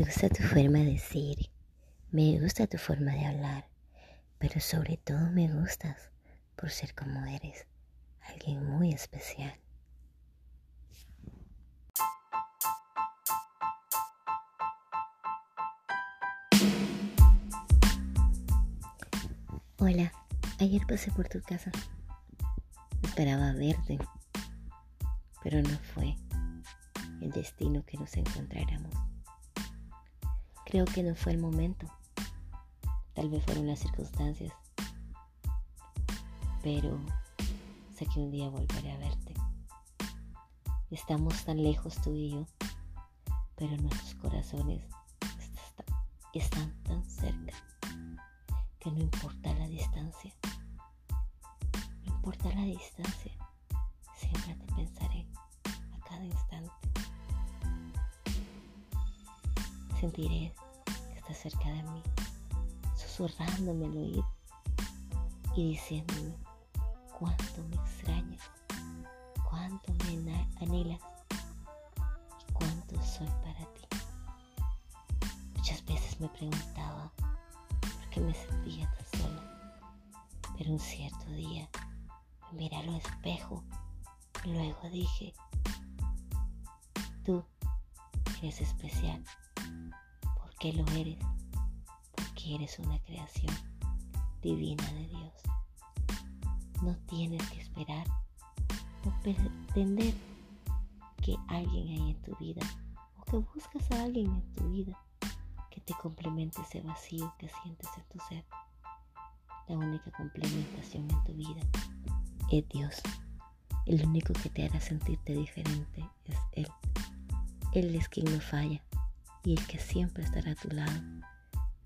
gusta tu forma de ser, me gusta tu forma de hablar, pero sobre todo me gustas por ser como eres, alguien muy especial. Hola, ayer pasé por tu casa. Esperaba verte, pero no fue el destino que nos encontráramos. Creo que no fue el momento. Tal vez fueron las circunstancias. Pero sé que un día volveré a verte. Estamos tan lejos tú y yo, pero nuestros corazones están tan cerca que no importa la distancia. No importa la distancia, siempre te pensaré a cada instante. Sentiré que estás cerca de mí, susurrándome al oído y diciéndome cuánto me extrañas, cuánto me anhelas y cuánto soy para ti. Muchas veces me preguntaba que me sentía tan sola. Pero un cierto día me miré al espejo y luego dije, tú eres especial. ¿Por qué lo eres? Porque eres una creación divina de Dios. No tienes que esperar o pretender que alguien hay en tu vida o que buscas a alguien en tu vida que te complemente ese vacío que sientes en tu ser. La única complementación en tu vida es Dios. El único que te hará sentirte diferente es Él. Él es quien no falla y el que siempre estará a tu lado,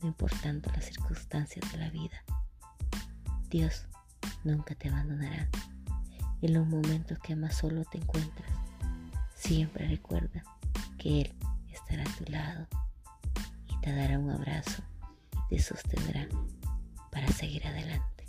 no importando las circunstancias de la vida. Dios nunca te abandonará. En los momentos que más solo te encuentras, siempre recuerda que Él estará a tu lado te dará un abrazo y te sostendrá para seguir adelante.